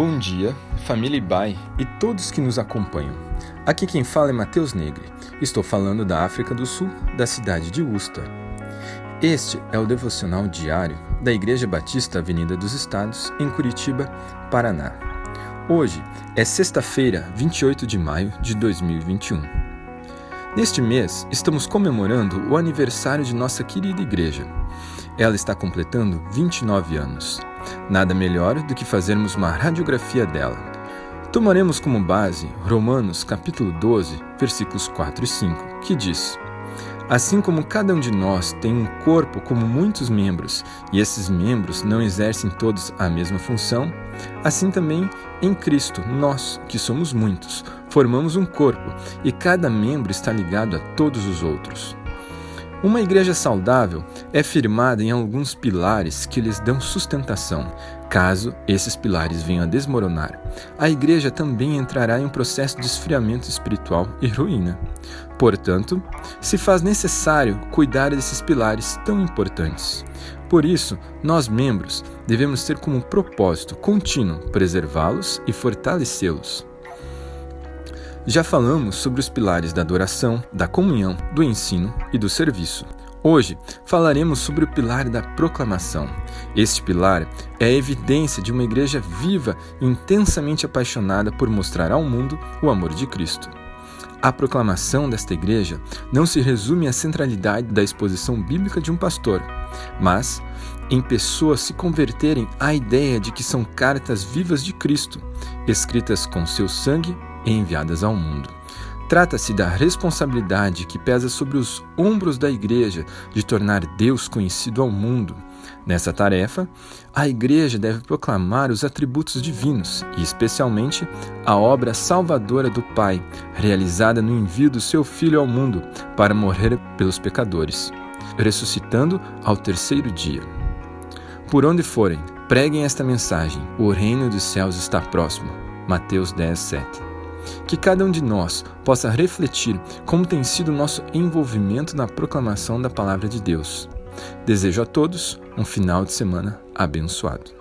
Bom dia, família Ibai e todos que nos acompanham. Aqui quem fala é Matheus Negre. Estou falando da África do Sul, da cidade de Worcester. Este é o devocional diário da Igreja Batista Avenida dos Estados, em Curitiba, Paraná. Hoje é sexta-feira, 28 de maio de 2021. Neste mês, estamos comemorando o aniversário de nossa querida igreja. Ela está completando 29 anos. Nada melhor do que fazermos uma radiografia dela. Tomaremos como base Romanos capítulo 12, versículos 4 e 5, que diz: Assim como cada um de nós tem um corpo como muitos membros, e esses membros não exercem todos a mesma função, assim também em Cristo, nós, que somos muitos, formamos um corpo, e cada membro está ligado a todos os outros. Uma igreja saudável é firmada em alguns pilares que lhes dão sustentação. Caso esses pilares venham a desmoronar, a igreja também entrará em um processo de esfriamento espiritual e ruína. Portanto, se faz necessário cuidar desses pilares tão importantes. Por isso, nós membros devemos ter como propósito contínuo preservá-los e fortalecê-los. Já falamos sobre os pilares da adoração, da comunhão, do ensino e do serviço. Hoje falaremos sobre o pilar da proclamação. Este pilar é a evidência de uma igreja viva e intensamente apaixonada por mostrar ao mundo o amor de Cristo. A proclamação desta igreja não se resume à centralidade da exposição bíblica de um pastor, mas em pessoas se converterem à ideia de que são cartas vivas de Cristo, escritas com seu sangue enviadas ao mundo. Trata-se da responsabilidade que pesa sobre os ombros da Igreja de tornar Deus conhecido ao mundo. Nessa tarefa, a Igreja deve proclamar os atributos divinos e, especialmente, a obra salvadora do Pai, realizada no envio do seu Filho ao mundo para morrer pelos pecadores, ressuscitando ao terceiro dia. Por onde forem, preguem esta mensagem: o reino dos céus está próximo. Mateus 10, 7 que cada um de nós possa refletir como tem sido o nosso envolvimento na proclamação da palavra de Deus. Desejo a todos um final de semana abençoado.